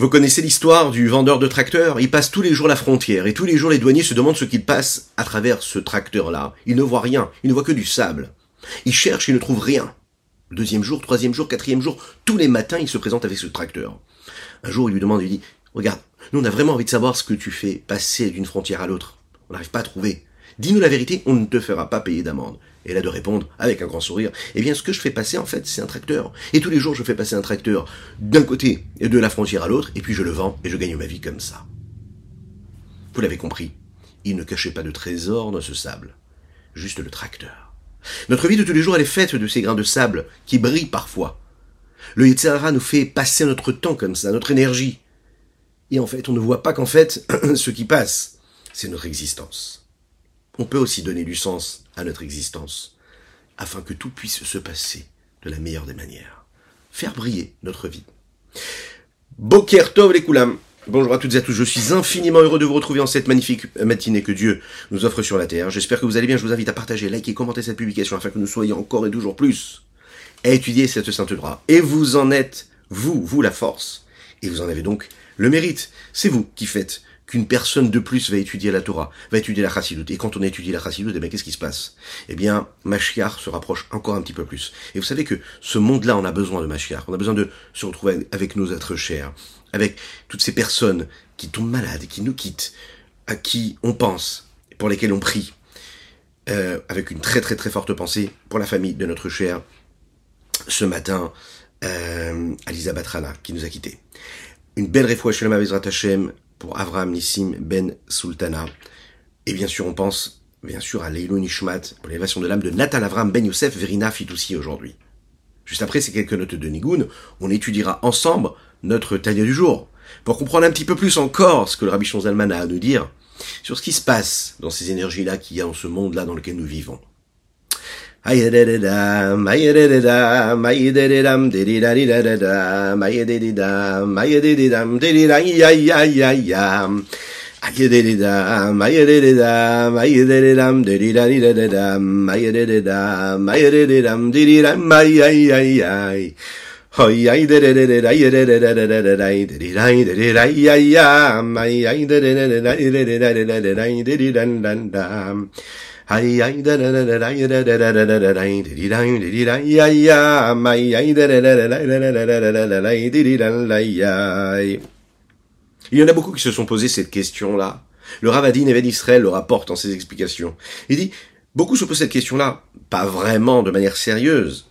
Vous connaissez l'histoire du vendeur de tracteurs? Il passe tous les jours la frontière et tous les jours les douaniers se demandent ce qu'il passe à travers ce tracteur-là. Il ne voit rien, il ne voit que du sable. Il cherche et ne trouve rien. Deuxième jour, troisième jour, quatrième jour, tous les matins il se présente avec ce tracteur. Un jour il lui demande, il dit, regarde, nous on a vraiment envie de savoir ce que tu fais passer d'une frontière à l'autre. On n'arrive pas à trouver. Dis-nous la vérité, on ne te fera pas payer d'amende. Et là de répondre, avec un grand sourire, eh bien ce que je fais passer en fait, c'est un tracteur. Et tous les jours je fais passer un tracteur d'un côté et de la frontière à l'autre, et puis je le vends et je gagne ma vie comme ça. Vous l'avez compris, il ne cachait pas de trésor dans ce sable, juste le tracteur. Notre vie de tous les jours, elle est faite de ces grains de sable qui brillent parfois. Le Yitzhara nous fait passer notre temps comme ça, notre énergie. Et en fait, on ne voit pas qu'en fait, ce qui passe, c'est notre existence. On peut aussi donner du sens à notre existence, afin que tout puisse se passer de la meilleure des manières. Faire briller notre vie. Boker Tov les Koulam. Bonjour à toutes et à tous, je suis infiniment heureux de vous retrouver en cette magnifique matinée que Dieu nous offre sur la terre. J'espère que vous allez bien, je vous invite à partager, liker, commenter cette publication afin que nous soyons encore et toujours plus à étudier cette sainte droit. Et vous en êtes, vous, vous la force. Et vous en avez donc le mérite. C'est vous qui faites qu'une personne de plus va étudier la Torah, va étudier la Chassidoute. Et quand on étudie la Chassidoute, eh bien, qu'est-ce qui se passe? Eh bien, Mashiach se rapproche encore un petit peu plus. Et vous savez que ce monde-là, on a besoin de Mashiach. On a besoin de se retrouver avec nos êtres chers, avec toutes ces personnes qui tombent malades, qui nous quittent, à qui on pense, pour lesquelles on prie, euh, avec une très très très forte pensée pour la famille de notre cher ce matin, euh, Alisa Batrana, qui nous a quittés. Une belle réfoua Shalom Avezrat Hashem pour Avraham Nissim Ben Sultana. Et bien sûr, on pense, bien sûr, à Leilou Nishmat pour l'élévation de l'âme de Nathan Avram Ben Youssef Verina Fitoussi aujourd'hui. Juste après ces quelques notes de Nigoun, on étudiera ensemble notre taille du jour, pour comprendre un petit peu plus encore ce que le Rabbi Zalman a à nous dire sur ce qui se passe dans ces énergies-là qu'il y a dans ce monde-là dans lequel nous vivons. Ayededam, ayededam, ayededam, dedidadidadam, ayededam, ayededam, dedidayayayayam. Ayededam, ayededam, ayededam, dedidadidadam, ayededam, ayededam, dedidam, ayayayay. Hoy ay de de de de ay de de de de de de de de de ay de de ay ay ay ay de de de de de de de de de de ay de de dan dan dam Il y en a beaucoup qui se sont posé cette question-là. Le Ravadin Even Israël le rapporte dans ses explications. Il dit, beaucoup se posent cette question-là, pas vraiment de manière sérieuse.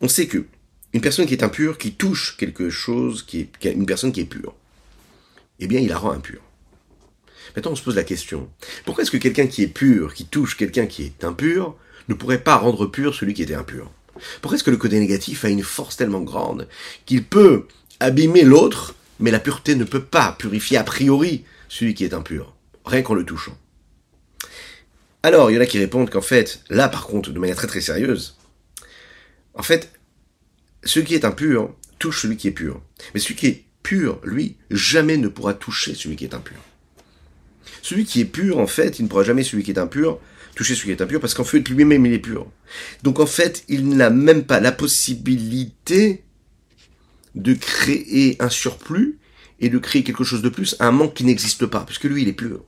On sait que une personne qui est impure, qui touche quelque chose, est, une personne qui est pure, eh bien, il la rend impure. Maintenant, on se pose la question, pourquoi est-ce que quelqu'un qui est pur, qui touche quelqu'un qui est impur, ne pourrait pas rendre pur celui qui était impur? Pourquoi est-ce que le côté négatif a une force tellement grande qu'il peut abîmer l'autre, mais la pureté ne peut pas purifier a priori celui qui est impur, rien qu'en le touchant? Alors, il y en a qui répondent qu'en fait, là par contre, de manière très très sérieuse, en fait, celui qui est impur touche celui qui est pur. Mais celui qui est pur, lui, jamais ne pourra toucher celui qui est impur. Celui qui est pur, en fait, il ne pourra jamais celui qui est impur toucher celui qui est impur parce qu'en fait, lui-même, il est pur. Donc en fait, il n'a même pas la possibilité de créer un surplus et de créer quelque chose de plus, un manque qui n'existe pas, puisque lui, il est pur.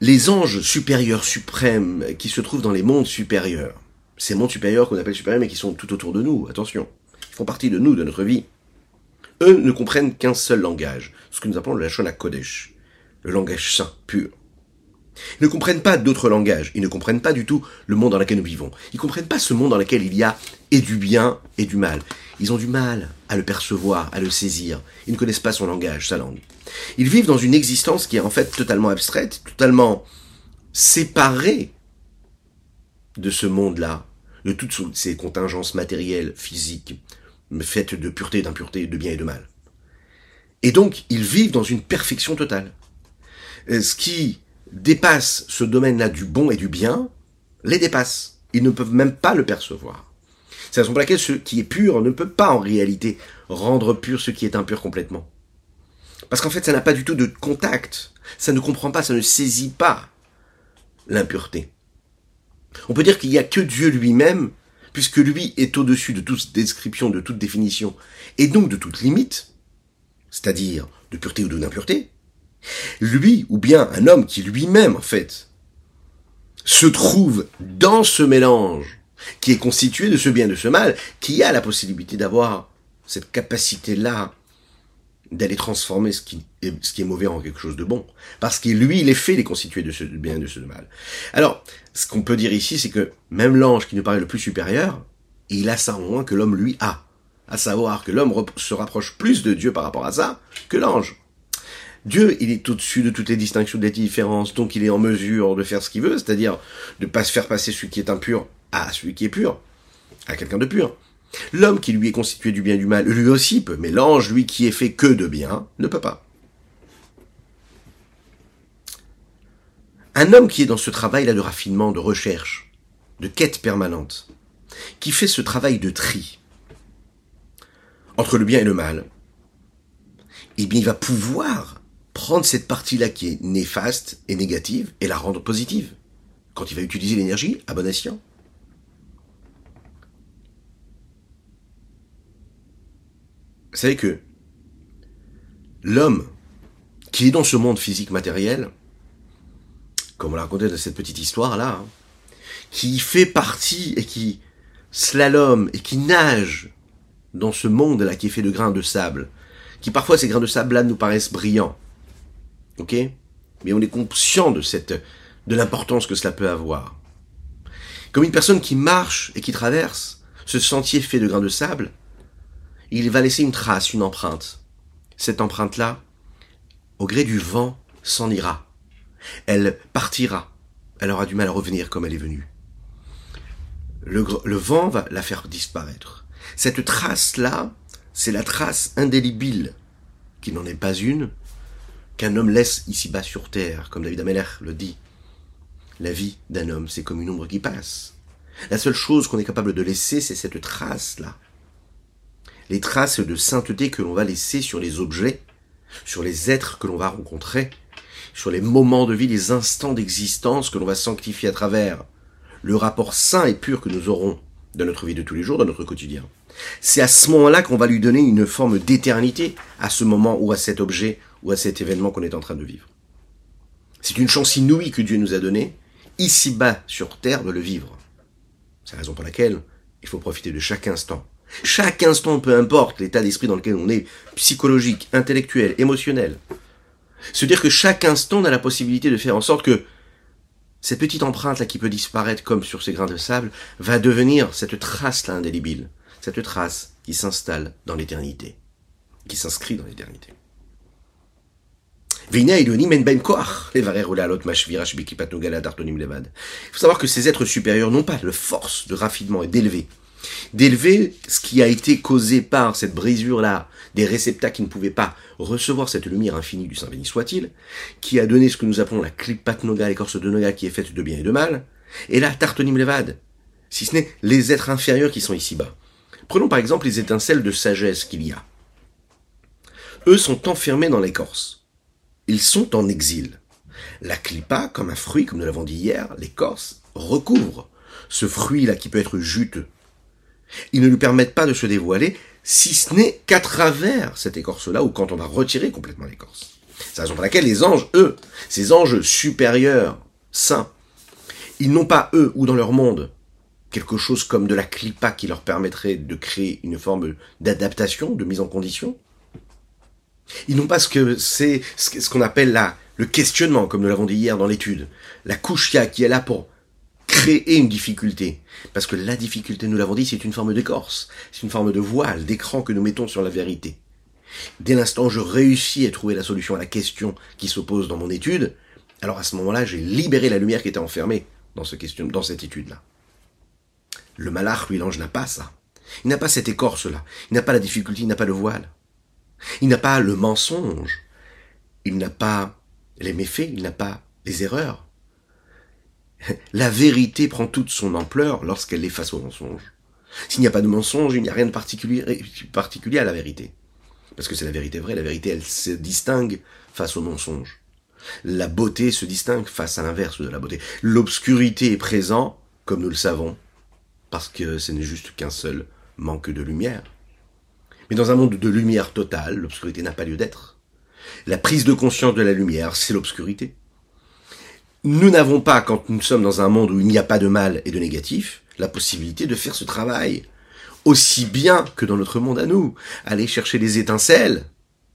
Les anges supérieurs suprêmes qui se trouvent dans les mondes supérieurs, ces mondes supérieurs qu'on appelle supérieurs, mais qui sont tout autour de nous, attention, font partie de nous, de notre vie. Eux ne comprennent qu'un seul langage, ce que nous appelons le Lachon Kodesh, le langage saint, pur. Ils ne comprennent pas d'autres langages, ils ne comprennent pas du tout le monde dans lequel nous vivons. Ils ne comprennent pas ce monde dans lequel il y a et du bien et du mal. Ils ont du mal à le percevoir, à le saisir. Ils ne connaissent pas son langage, sa langue. Ils vivent dans une existence qui est en fait totalement abstraite, totalement séparée de ce monde-là, de toutes ces contingences matérielles, physiques, faites de pureté, d'impureté, de bien et de mal. Et donc, ils vivent dans une perfection totale. Euh, ce qui dépasse ce domaine-là du bon et du bien, les dépasse. Ils ne peuvent même pas le percevoir. C'est raison pour laquelle ce qui est pur ne peut pas en réalité rendre pur ce qui est impur complètement. Parce qu'en fait, ça n'a pas du tout de contact. Ça ne comprend pas, ça ne saisit pas l'impureté. On peut dire qu'il n'y a que Dieu lui-même, puisque lui est au-dessus de toute description, de toute définition, et donc de toute limite, c'est-à-dire de pureté ou d'impureté, lui, ou bien un homme qui lui-même, en fait, se trouve dans ce mélange qui est constitué de ce bien et de ce mal, qui a la possibilité d'avoir cette capacité-là d'aller transformer ce qui, est, mauvais en quelque chose de bon. Parce que lui, il est fait, il est de ce bien et de ce mal. Alors, ce qu'on peut dire ici, c'est que même l'ange qui nous paraît le plus supérieur, il a ça en moins que l'homme lui a. À savoir que l'homme se rapproche plus de Dieu par rapport à ça que l'ange. Dieu, il est au-dessus de toutes les distinctions, des différences, donc il est en mesure de faire ce qu'il veut, c'est-à-dire de pas se faire passer celui qui est impur à celui qui est pur, à quelqu'un de pur. L'homme qui lui est constitué du bien et du mal, lui aussi peut, mais l'ange, lui qui est fait que de bien, ne peut pas. Un homme qui est dans ce travail-là de raffinement, de recherche, de quête permanente, qui fait ce travail de tri entre le bien et le mal, eh bien, il va pouvoir prendre cette partie-là qui est néfaste et négative et la rendre positive quand il va utiliser l'énergie à bon escient. Vous savez que l'homme qui est dans ce monde physique matériel, comme on l'a raconté dans cette petite histoire-là, hein, qui fait partie et qui slalom et qui nage dans ce monde-là qui est fait de grains de sable, qui parfois ces grains de sable-là nous paraissent brillants, ok? Mais on est conscient de cette, de l'importance que cela peut avoir. Comme une personne qui marche et qui traverse ce sentier fait de grains de sable, il va laisser une trace, une empreinte. Cette empreinte-là, au gré du vent, s'en ira. Elle partira. Elle aura du mal à revenir comme elle est venue. Le, vent va la faire disparaître. Cette trace-là, c'est la trace indélébile, qui n'en est pas une, qu'un homme laisse ici-bas sur terre, comme David Ameller le dit. La vie d'un homme, c'est comme une ombre qui passe. La seule chose qu'on est capable de laisser, c'est cette trace-là les traces de sainteté que l'on va laisser sur les objets, sur les êtres que l'on va rencontrer, sur les moments de vie, les instants d'existence que l'on va sanctifier à travers le rapport saint et pur que nous aurons dans notre vie de tous les jours, dans notre quotidien. C'est à ce moment-là qu'on va lui donner une forme d'éternité à ce moment ou à cet objet ou à cet événement qu'on est en train de vivre. C'est une chance inouïe que Dieu nous a donnée, ici-bas sur terre, de le vivre. C'est la raison pour laquelle il faut profiter de chaque instant chaque instant, peu importe l'état d'esprit dans lequel on est, psychologique, intellectuel, émotionnel. Se dire que chaque instant, on a la possibilité de faire en sorte que cette petite empreinte-là qui peut disparaître comme sur ces grains de sable va devenir cette trace-là indélébile. Cette trace qui s'installe dans l'éternité. Qui s'inscrit dans l'éternité. Il faut savoir que ces êtres supérieurs n'ont pas de force de raffinement et d'élever d'élever ce qui a été causé par cette brisure-là, des réceptacles qui ne pouvaient pas recevoir cette lumière infinie du Saint béni soit-il, qui a donné ce que nous appelons la klipat noga, l'écorce de noga qui est faite de bien et de mal, et là, tartonim levad, si ce n'est les êtres inférieurs qui sont ici-bas. Prenons par exemple les étincelles de sagesse qu'il y a. Eux sont enfermés dans l'écorce. Ils sont en exil. La clipa, comme un fruit, comme nous l'avons dit hier, l'écorce, recouvre ce fruit-là qui peut être juteux. Ils ne lui permettent pas de se dévoiler, si ce n'est qu'à travers cette écorce-là, ou quand on va retirer complètement l'écorce. C'est la raison pour laquelle les anges, eux, ces anges supérieurs, saints, ils n'ont pas, eux, ou dans leur monde, quelque chose comme de la clipa qui leur permettrait de créer une forme d'adaptation, de mise en condition. Ils n'ont pas ce que c'est, ce qu'on appelle là, le questionnement, comme nous l'avons dit hier dans l'étude. La couche qui est là pour créer une difficulté. Parce que la difficulté, nous l'avons dit, c'est une forme d'écorce, c'est une forme de voile, d'écran que nous mettons sur la vérité. Dès l'instant je réussis à trouver la solution à la question qui s'oppose dans mon étude, alors à ce moment-là, j'ai libéré la lumière qui était enfermée dans cette étude-là. Le malach, lui, l'ange, n'a pas ça. Il n'a pas cette écorce-là. Il n'a pas la difficulté, il n'a pas le voile. Il n'a pas le mensonge. Il n'a pas les méfaits, il n'a pas les erreurs. La vérité prend toute son ampleur lorsqu'elle est face au mensonge. S'il n'y a pas de mensonge, il n'y a rien de particulier, à la vérité. Parce que c'est la vérité vraie, la vérité elle se distingue face au mensonge. La beauté se distingue face à l'inverse de la beauté. L'obscurité est présente, comme nous le savons, parce que ce n'est juste qu'un seul manque de lumière. Mais dans un monde de lumière totale, l'obscurité n'a pas lieu d'être. La prise de conscience de la lumière, c'est l'obscurité. Nous n'avons pas, quand nous sommes dans un monde où il n'y a pas de mal et de négatif, la possibilité de faire ce travail. Aussi bien que dans notre monde à nous. Aller chercher les étincelles.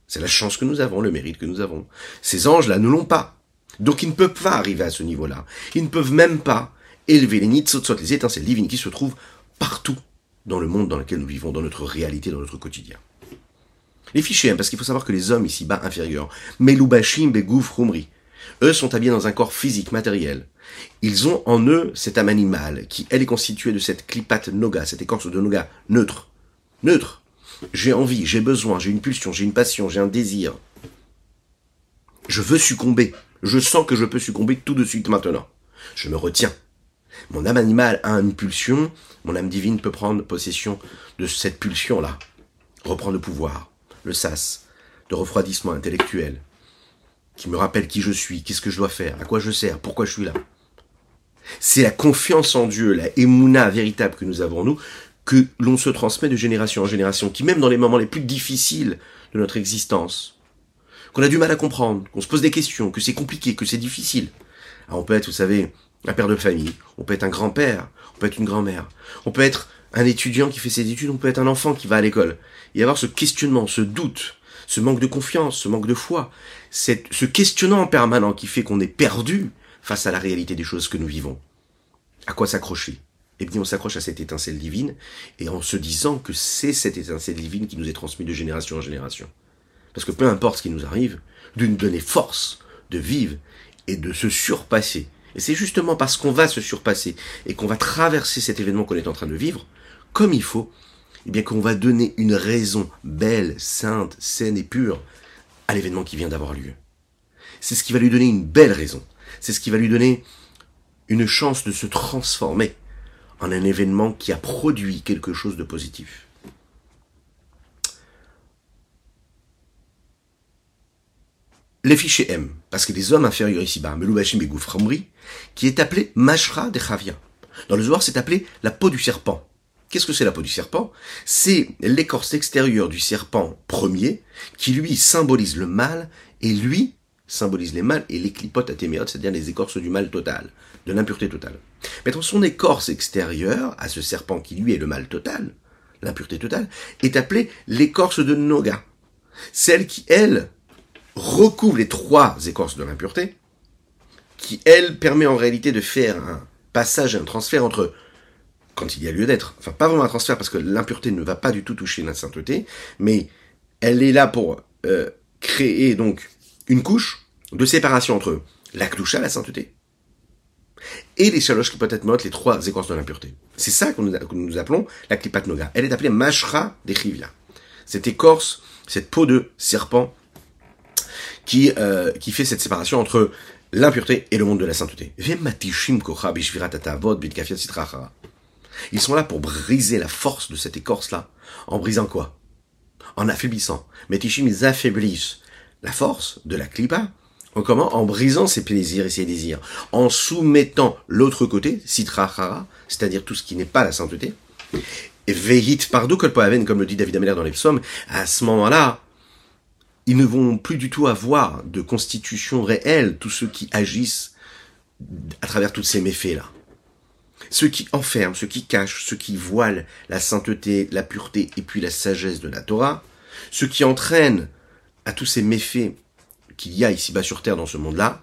C'est la chance que nous avons, le mérite que nous avons. Ces anges-là ne l'ont pas. Donc ils ne peuvent pas arriver à ce niveau-là. Ils ne peuvent même pas élever les nitzotzot, les étincelles divines qui se trouvent partout dans le monde dans lequel nous vivons, dans notre réalité, dans notre quotidien. Les fichiers, hein, parce qu'il faut savoir que les hommes ici-bas inférieurs, Begouf, Rumri, eux sont habillés dans un corps physique, matériel. Ils ont en eux cette âme animale, qui elle est constituée de cette clipate noga, cette écorce de noga neutre. Neutre. J'ai envie, j'ai besoin, j'ai une pulsion, j'ai une passion, j'ai un désir. Je veux succomber. Je sens que je peux succomber tout de suite maintenant. Je me retiens. Mon âme animale a une pulsion, mon âme divine peut prendre possession de cette pulsion-là, reprendre le pouvoir, le sas, de refroidissement intellectuel, qui me rappelle qui je suis, qu'est-ce que je dois faire, à quoi je sers, pourquoi je suis là. C'est la confiance en Dieu, la émouna véritable que nous avons nous, que l'on se transmet de génération en génération, qui même dans les moments les plus difficiles de notre existence, qu'on a du mal à comprendre, qu'on se pose des questions, que c'est compliqué, que c'est difficile. Alors on peut être, vous savez, un père de famille, on peut être un grand-père, on peut être une grand-mère, on peut être un étudiant qui fait ses études, on peut être un enfant qui va à l'école. Et avoir ce questionnement, ce doute, ce manque de confiance, ce manque de foi, ce questionnement permanent qui fait qu'on est perdu face à la réalité des choses que nous vivons. À quoi s'accrocher? Eh bien, on s'accroche à cette étincelle divine, et en se disant que c'est cette étincelle divine qui nous est transmise de génération en génération. Parce que peu importe ce qui nous arrive, nous donner force de vivre et de se surpasser et c'est justement parce qu'on va se surpasser et qu'on va traverser cet événement qu'on est en train de vivre, comme il faut, eh bien qu'on va donner une raison belle, sainte, saine et pure à l'événement qui vient d'avoir lieu. C'est ce qui va lui donner une belle raison. C'est ce qui va lui donner une chance de se transformer en un événement qui a produit quelque chose de positif. les fichiers M, parce que des hommes inférieurs ici-bas, Meloubachim et Gouframri, qui est appelé Mashra de Chavia. Dans le Zohar, c'est appelé la peau du serpent. Qu'est-ce que c'est la peau du serpent? C'est l'écorce extérieure du serpent premier, qui lui symbolise le mal, et lui symbolise les mâles et les clipotes c'est-à-dire les écorces du mal total, de l'impureté totale. Maintenant, son écorce extérieure, à ce serpent qui lui est le mal total, l'impureté totale, est appelée l'écorce de Noga. Celle qui, elle, recouvre les trois écorces de l'impureté, qui, elle, permet en réalité de faire un passage, un transfert entre, quand il y a lieu d'être, enfin pas vraiment un transfert parce que l'impureté ne va pas du tout toucher la sainteté, mais elle est là pour euh, créer donc une couche de séparation entre la cloucha, la sainteté, et les shalosh clipotet les trois écorces de l'impureté. C'est ça que nous, appelons la klipat noga. Elle est appelée mashra de chivia. Cette écorce, cette peau de serpent qui, euh, qui fait cette séparation entre l'impureté et le monde de la sainteté. Ils sont là pour briser la force de cette écorce-là. En brisant quoi? En affaiblissant. Metishim, ils affaiblissent la force de la klipa. En comment? En brisant ses plaisirs et ses désirs. En soumettant l'autre côté, sitrachara, c'est-à-dire tout ce qui n'est pas la sainteté. Et vehit pardo comme le dit David Ameller dans les psaumes, à ce moment-là, ils ne vont plus du tout avoir de constitution réelle, tous ceux qui agissent à travers tous ces méfaits-là. Ceux qui enferment, ceux qui cachent, ceux qui voilent la sainteté, la pureté et puis la sagesse de la Torah, ceux qui entraînent à tous ces méfaits qu'il y a ici-bas sur Terre dans ce monde-là,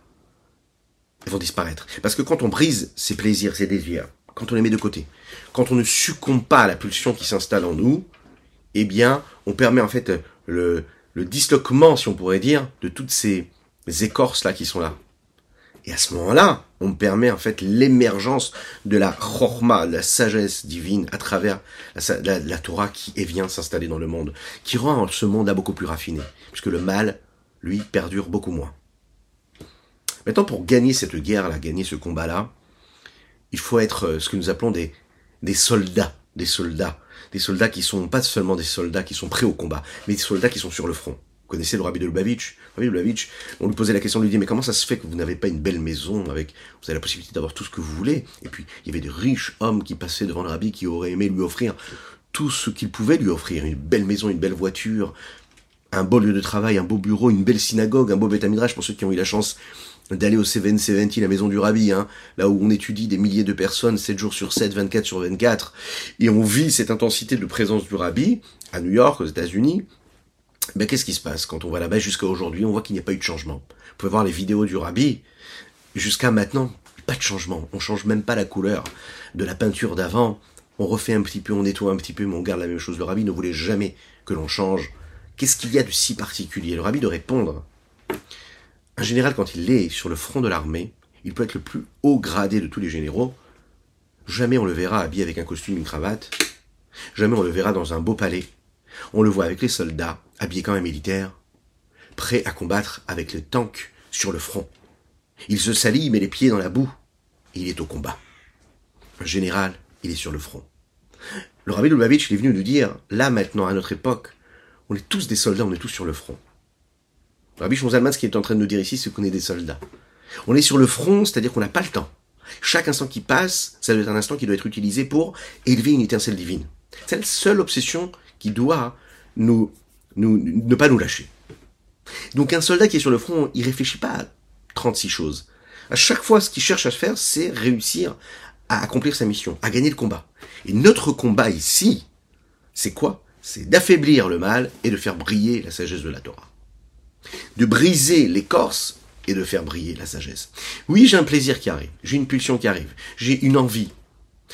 vont disparaître. Parce que quand on brise ses plaisirs, ses désirs, quand on les met de côté, quand on ne succombe pas à la pulsion qui s'installe en nous, eh bien, on permet en fait le, le disloquement, si on pourrait dire, de toutes ces écorces-là qui sont là. Et à ce moment-là, on permet en fait l'émergence de la chorma, la sagesse divine à travers la, Torah qui vient s'installer dans le monde, qui rend ce monde à beaucoup plus raffiné, puisque le mal, lui, perdure beaucoup moins. Maintenant, pour gagner cette guerre-là, gagner ce combat-là, il faut être euh, ce que nous appelons des soldats, des soldats des soldats qui sont pas seulement des soldats qui sont prêts au combat, mais des soldats qui sont sur le front. Vous connaissez le rabbi de Lubavitch. Rabbi de Lubavitch, on lui posait la question, on lui dit, mais comment ça se fait que vous n'avez pas une belle maison avec, vous avez la possibilité d'avoir tout ce que vous voulez? Et puis, il y avait des riches hommes qui passaient devant le rabbi qui auraient aimé lui offrir tout ce qu'il pouvait lui offrir, une belle maison, une belle voiture, un beau lieu de travail, un beau bureau, une belle synagogue, un beau bétamidrash pour ceux qui ont eu la chance d'aller au 770, la maison du rabbi, hein, là où on étudie des milliers de personnes 7 jours sur 7, 24 sur 24, et on vit cette intensité de présence du rabbi à New York, aux États-Unis, ben qu'est-ce qui se passe quand on va là-bas jusqu'à aujourd'hui? On voit qu'il n'y a pas eu de changement. Vous pouvez voir les vidéos du rabbi, jusqu'à maintenant, pas de changement. On change même pas la couleur de la peinture d'avant. On refait un petit peu, on nettoie un petit peu, mais on garde la même chose. Le rabbi ne voulait jamais que l'on change. Qu'est-ce qu'il y a de si particulier? Le rabbi de répondre. Un général, quand il est sur le front de l'armée, il peut être le plus haut gradé de tous les généraux. Jamais on le verra habillé avec un costume, une cravate. Jamais on le verra dans un beau palais. On le voit avec les soldats, habillés comme un militaire, prêts à combattre avec les tanks sur le front. Il se salit, met les pieds dans la boue, et il est au combat. Un général, il est sur le front. Le rabbi Lubavitch, il est venu nous dire, là maintenant, à notre époque, on est tous des soldats, on est tous sur le front. Le rabbi Shmuzalman, ce qu'il est en train de nous dire ici, c'est qu'on est des soldats. On est sur le front, c'est-à-dire qu'on n'a pas le temps. Chaque instant qui passe, ça doit être un instant qui doit être utilisé pour élever une étincelle divine. C'est la seule obsession qui doit nous, ne pas nous lâcher. Donc un soldat qui est sur le front, il réfléchit pas à 36 choses. À chaque fois, ce qu'il cherche à faire, c'est réussir à accomplir sa mission, à gagner le combat. Et notre combat ici, c'est quoi? C'est d'affaiblir le mal et de faire briller la sagesse de la Torah. De briser l'écorce et de faire briller la sagesse. Oui, j'ai un plaisir qui arrive, j'ai une pulsion qui arrive, j'ai une envie,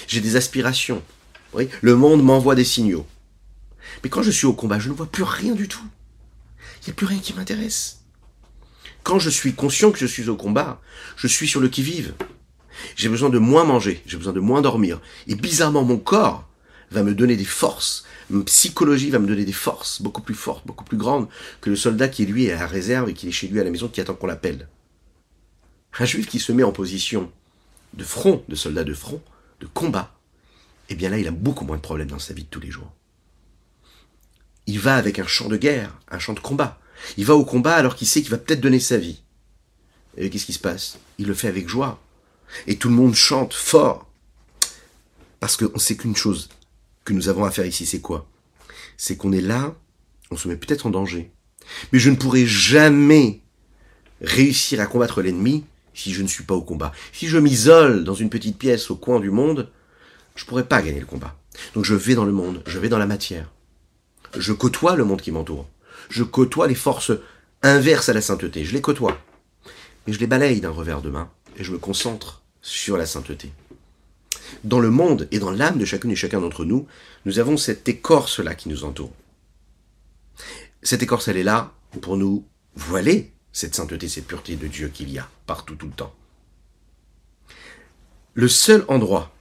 j'ai des aspirations. Oui, le monde m'envoie des signaux. Mais quand je suis au combat, je ne vois plus rien du tout. Il n'y a plus rien qui m'intéresse. Quand je suis conscient que je suis au combat, je suis sur le qui-vive. J'ai besoin de moins manger, j'ai besoin de moins dormir. Et bizarrement, mon corps va me donner des forces. Ma psychologie va me donner des forces beaucoup plus fortes, beaucoup plus grandes que le soldat qui, lui, est à la réserve et qui est chez lui à la maison, qui attend qu'on l'appelle. Un juif qui se met en position de front, de soldat de front, de combat, eh bien là, il a beaucoup moins de problèmes dans sa vie de tous les jours. Il va avec un chant de guerre, un chant de combat. Il va au combat alors qu'il sait qu'il va peut-être donner sa vie. Et qu'est-ce qui se passe? Il le fait avec joie. Et tout le monde chante fort. Parce qu'on sait qu'une chose que nous avons à faire ici, c'est quoi? C'est qu'on est là, on se met peut-être en danger. Mais je ne pourrai jamais réussir à combattre l'ennemi si je ne suis pas au combat. Si je m'isole dans une petite pièce au coin du monde, je pourrais pas gagner le combat. Donc je vais dans le monde, je vais dans la matière. Je côtoie le monde qui m'entoure. Je côtoie les forces inverses à la sainteté. Je les côtoie. Mais je les balaye d'un revers de main et je me concentre sur la sainteté. Dans le monde et dans l'âme de chacune et chacun d'entre nous, nous avons cette écorce-là qui nous entoure. Cette écorce, elle est là pour nous voiler cette sainteté, cette pureté de Dieu qu'il y a partout, tout le temps. Le seul endroit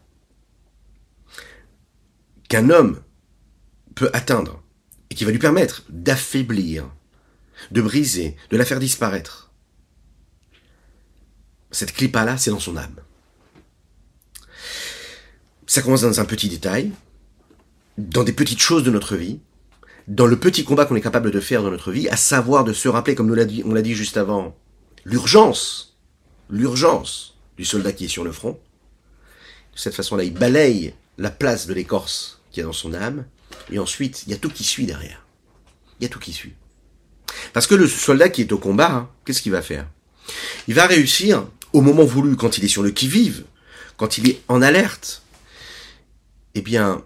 qu'un homme peut atteindre et qui va lui permettre d'affaiblir, de briser, de la faire disparaître. Cette clipa-là, c'est dans son âme. Ça commence dans un petit détail, dans des petites choses de notre vie, dans le petit combat qu'on est capable de faire dans notre vie, à savoir de se rappeler, comme nous on l'a dit juste avant, l'urgence, l'urgence du soldat qui est sur le front. De cette façon-là, il balaye la place de l'écorce qui est dans son âme, et ensuite, il y a tout qui suit derrière. Il y a tout qui suit. Parce que le soldat qui est au combat, hein, qu'est-ce qu'il va faire? Il va réussir, au moment voulu, quand il est sur le qui-vive, quand il est en alerte, eh bien,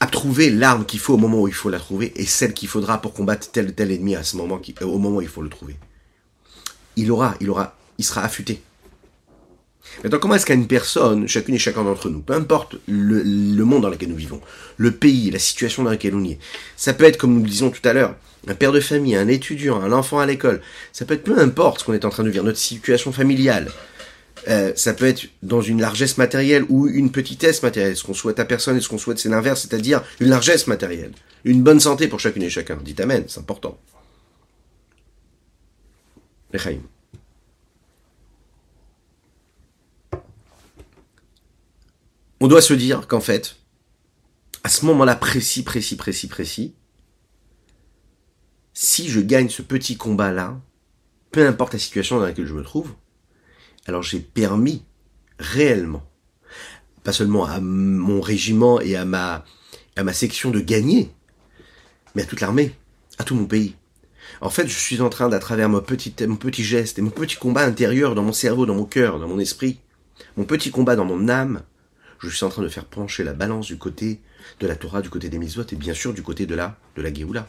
à trouver l'arme qu'il faut au moment où il faut la trouver et celle qu'il faudra pour combattre tel ou tel ennemi moment, au moment où il faut le trouver. Il aura, il aura, il sera affûté. Maintenant, comment est-ce qu'une personne, chacune et chacun d'entre nous, peu importe le, monde dans lequel nous vivons, le pays, la situation dans laquelle on est, ça peut être, comme nous le disions tout à l'heure, un père de famille, un étudiant, un enfant à l'école, ça peut être peu importe ce qu'on est en train de vivre, notre situation familiale, euh, ça peut être dans une largesse matérielle ou une petitesse matérielle. Ce qu'on souhaite à personne et ce qu'on souhaite, c'est l'inverse, c'est-à-dire une largesse matérielle. Une bonne santé pour chacune et chacun. Dites Amen, c'est important. Lechaim. On doit se dire qu'en fait, à ce moment-là précis, précis, précis, précis, si je gagne ce petit combat-là, peu importe la situation dans laquelle je me trouve, alors j'ai permis réellement, pas seulement à mon régiment et à ma, à ma section de gagner, mais à toute l'armée, à tout mon pays. En fait, je suis en train, d'à travers mon petit, mon petit geste et mon petit combat intérieur dans mon cerveau, dans mon cœur, dans mon esprit, mon petit combat dans mon âme, je suis en train de faire pencher la balance du côté de la Torah, du côté des mitzvot et bien sûr du côté de la, de la Géoula.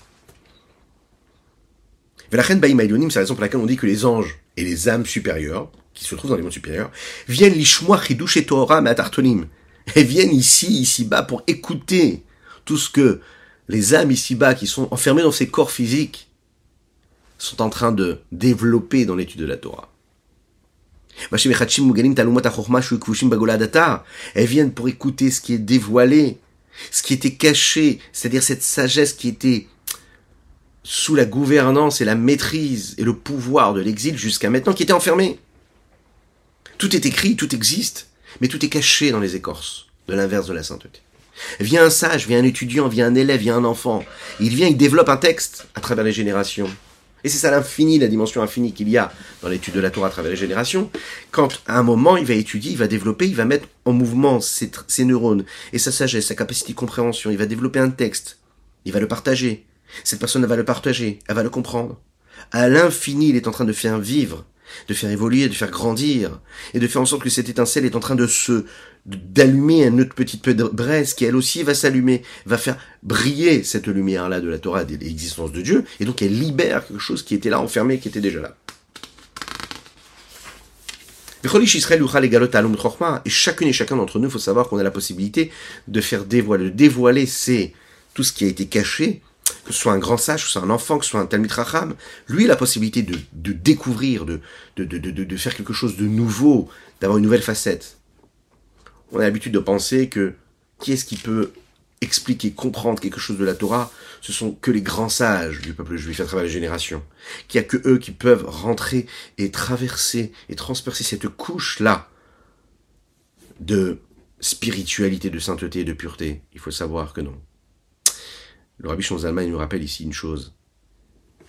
La reine c'est la raison pour laquelle on dit que les anges et les âmes supérieures, qui se trouvent dans les mondes supérieurs, viennent l'ishmoa chidush et Torah tartonim. Elles viennent ici, ici-bas, pour écouter tout ce que les âmes ici-bas, qui sont enfermées dans ces corps physiques, sont en train de développer dans l'étude de la Torah. Elles viennent pour écouter ce qui est dévoilé, ce qui était caché, c'est-à-dire cette sagesse qui était sous la gouvernance et la maîtrise et le pouvoir de l'exil jusqu'à maintenant, qui était enfermée. Tout est écrit, tout existe, mais tout est caché dans les écorces, de l'inverse de la sainteté. Vient un sage, vient un étudiant, vient un élève, vient un enfant. Il vient, il développe un texte à travers les générations. Et c'est ça l'infini, la dimension infinie qu'il y a dans l'étude de la Torah à travers les générations. Quand à un moment il va étudier, il va développer, il va mettre en mouvement ses, ses neurones et sa sagesse, sa capacité de compréhension, il va développer un texte, il va le partager. Cette personne va le partager, elle va le comprendre. À l'infini, il est en train de faire vivre, de faire évoluer, de faire grandir, et de faire en sorte que cette étincelle est en train de se d'allumer une autre petite braise qui elle aussi va s'allumer, va faire briller cette lumière-là de la Torah, de l'existence de Dieu, et donc elle libère quelque chose qui était là enfermé, qui était déjà là. Et chacune et chacun d'entre nous, il faut savoir qu'on a la possibilité de faire dévoiler, dévoiler c'est tout ce qui a été caché, que ce soit un grand sage, que ce soit un enfant, que ce soit un Talmud Racham, lui a la possibilité de, de découvrir, de, de, de, de, faire quelque chose de nouveau, d'avoir une nouvelle facette on a l'habitude de penser que qui est-ce qui peut expliquer, comprendre quelque chose de la Torah Ce sont que les grands sages du peuple juif à travers les générations. Qu'il n'y a que eux qui peuvent rentrer et traverser et transpercer cette couche-là de spiritualité, de sainteté et de pureté. Il faut savoir que non. Le Rabbi Shonzalman nous rappelle ici une chose.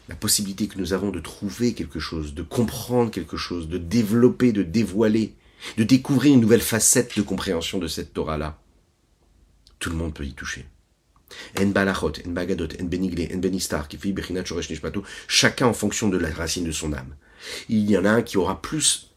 La possibilité que nous avons de trouver quelque chose, de comprendre quelque chose, de développer, de dévoiler de découvrir une nouvelle facette de compréhension de cette Torah-là. Tout le monde peut y toucher. En balachot, en bagadot, en en benistar, chacun en fonction de la racine de son âme. Il y en a un qui aura plus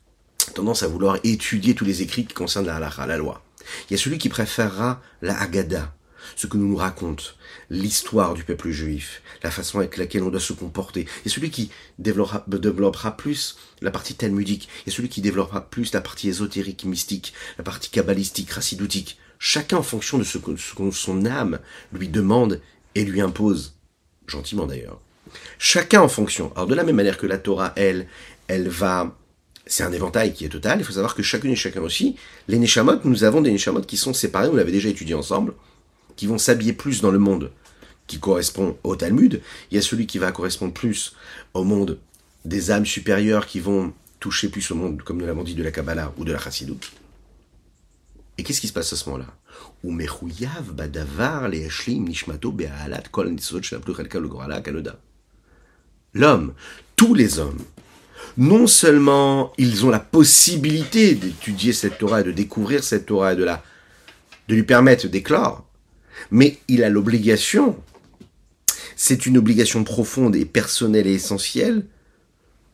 tendance à vouloir étudier tous les écrits qui concernent la halacha, la loi. Il y a celui qui préférera la Haggadah, ce que nous nous raconte l'histoire du peuple juif, la façon avec laquelle on doit se comporter. Et celui qui développera, plus la partie talmudique, et celui qui développera plus la partie ésotérique, mystique, la partie kabbalistique, racidoutique. Chacun en fonction de ce que, son âme lui demande et lui impose. Gentiment d'ailleurs. Chacun en fonction. Alors de la même manière que la Torah, elle, elle va c'est un éventail qui est total. Il faut savoir que chacune et chacun aussi, les Neshamot, nous avons des Neshamot qui sont séparés, on l'avait déjà étudié ensemble qui vont s'habiller plus dans le monde qui correspond au Talmud, il y a celui qui va correspondre plus au monde des âmes supérieures qui vont toucher plus au monde, comme nous l'avons dit, de la Kabbalah ou de la Chassidut. Et qu'est-ce qui se passe à ce moment-là? L'homme, tous les hommes, non seulement ils ont la possibilité d'étudier cette Torah et de découvrir cette Torah et de, la, de lui permettre d'éclore, mais il a l'obligation, c'est une obligation profonde et personnelle et essentielle,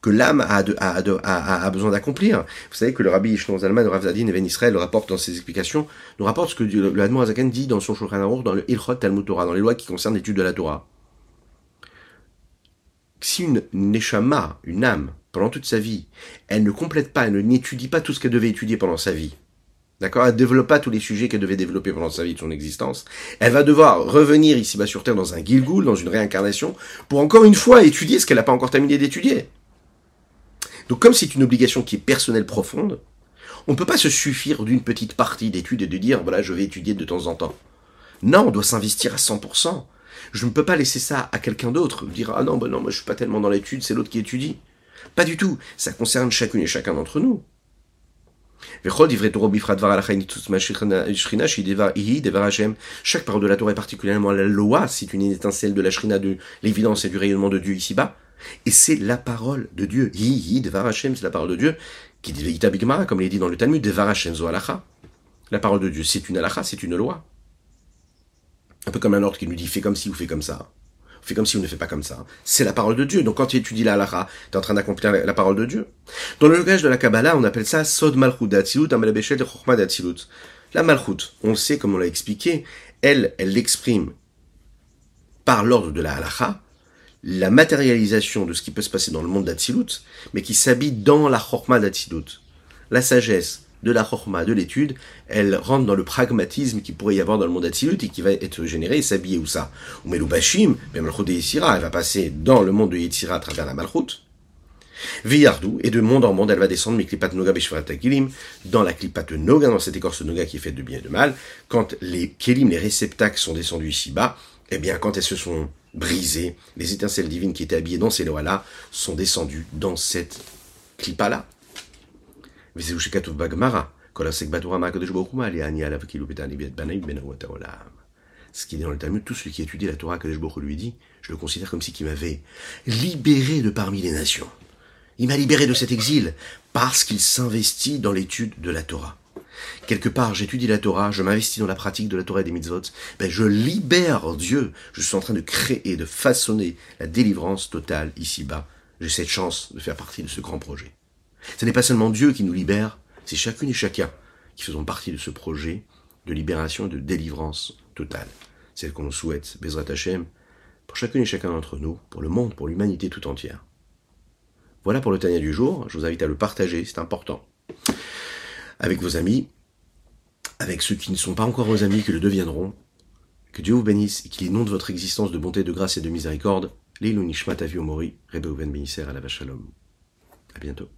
que l'âme a, besoin d'accomplir. Vous savez que le rabbi Ishnon Zalman, le Rav et Israël le rapporte dans ses explications, nous rapporte ce que le Hadmon Azaken dit dans son Shulchan Aruch, dans le Ilchot Talmud Torah, dans les lois qui concernent l'étude de la Torah. Si une neshama, une âme, pendant toute sa vie, elle ne complète pas, elle n'étudie pas tout ce qu'elle devait étudier pendant sa vie, D'accord? Elle ne développe pas tous les sujets qu'elle devait développer pendant sa vie de son existence. Elle va devoir revenir ici-bas sur Terre dans un Gilgul, dans une réincarnation, pour encore une fois étudier ce qu'elle n'a pas encore terminé d'étudier. Donc comme c'est une obligation qui est personnelle profonde, on ne peut pas se suffire d'une petite partie d'études et de dire, voilà, je vais étudier de temps en temps. Non, on doit s'investir à 100%. Je ne peux pas laisser ça à quelqu'un d'autre, dire, ah non, ben non, moi je suis pas tellement dans l'étude, c'est l'autre qui étudie. Pas du tout. Ça concerne chacune et chacun d'entre nous. Chaque parole de la Torah est particulièrement la loi, c'est une étincelle de la shrina, de l'évidence et du rayonnement de Dieu ici-bas. Et c'est la parole de Dieu. C'est la parole de Dieu, qui dit comme il est dit dans le Talmud, Devar Hashem zo La parole de Dieu, c'est une alacha, c'est une loi. Un peu comme un ordre qui nous dit fais comme ci ou fais comme ça. Fais comme si on ne fait pas comme ça. C'est la parole de Dieu. Donc quand tu étudies la halakha, tu es en train d'accomplir la, parole de Dieu. Dans le langage de la Kabbalah, on appelle ça Sod Malchut d'Atzilut, de Chochma. La Malchut, on le sait comme on l'a expliqué, elle, elle l'exprime par l'ordre de la halakha, la matérialisation de ce qui peut se passer dans le monde d'Atzilut, mais qui s'habille dans la Chochma d'Atzilut. La sagesse, de la chorma, de l'étude, elle rentre dans le pragmatisme qui pourrait y avoir dans le monde Atzilut et qui va être généré et s'habiller où ça. Ou Bashim, mais Malchut de Yetzira, elle va passer dans le monde de Yetzira à travers la Malchut. Viyardou, et de monde en monde, elle va descendre, mais Klipat Noga Kilim, dans la Klipat Noga, dans cette écorce Noga qui est faite de bien et de mal, quand les Kelim, les réceptacles sont descendus ici-bas, eh bien, quand elles se sont brisées, les étincelles divines qui étaient habillées dans ces lois-là sont descendues dans cette Klipa-là. Ce qui est dans le Talmud, tout celui qui étudie la Torah que lui dit, je le considère comme si qui m'avait libéré de parmi les nations. Il m'a libéré de cet exil parce qu'il s'investit dans l'étude de la Torah. Quelque part, j'étudie la Torah, je m'investis dans la pratique de la Torah et des mitzvot, ben je libère Dieu. Je suis en train de créer, de façonner la délivrance totale ici-bas. J'ai cette chance de faire partie de ce grand projet. Ce n'est pas seulement Dieu qui nous libère, c'est chacune et chacun qui faisons partie de ce projet de libération et de délivrance totale. C'est ce qu'on souhaite, Bezrat Hashem, pour chacune et chacun d'entre nous, pour le monde, pour l'humanité tout entière. Voilà pour le Tania du jour. Je vous invite à le partager, c'est important. Avec vos amis, avec ceux qui ne sont pas encore vos amis, qui le deviendront. Que Dieu vous bénisse et qu'il inonde votre existence de bonté, de grâce et de miséricorde. Leilu Nishmat. À bientôt.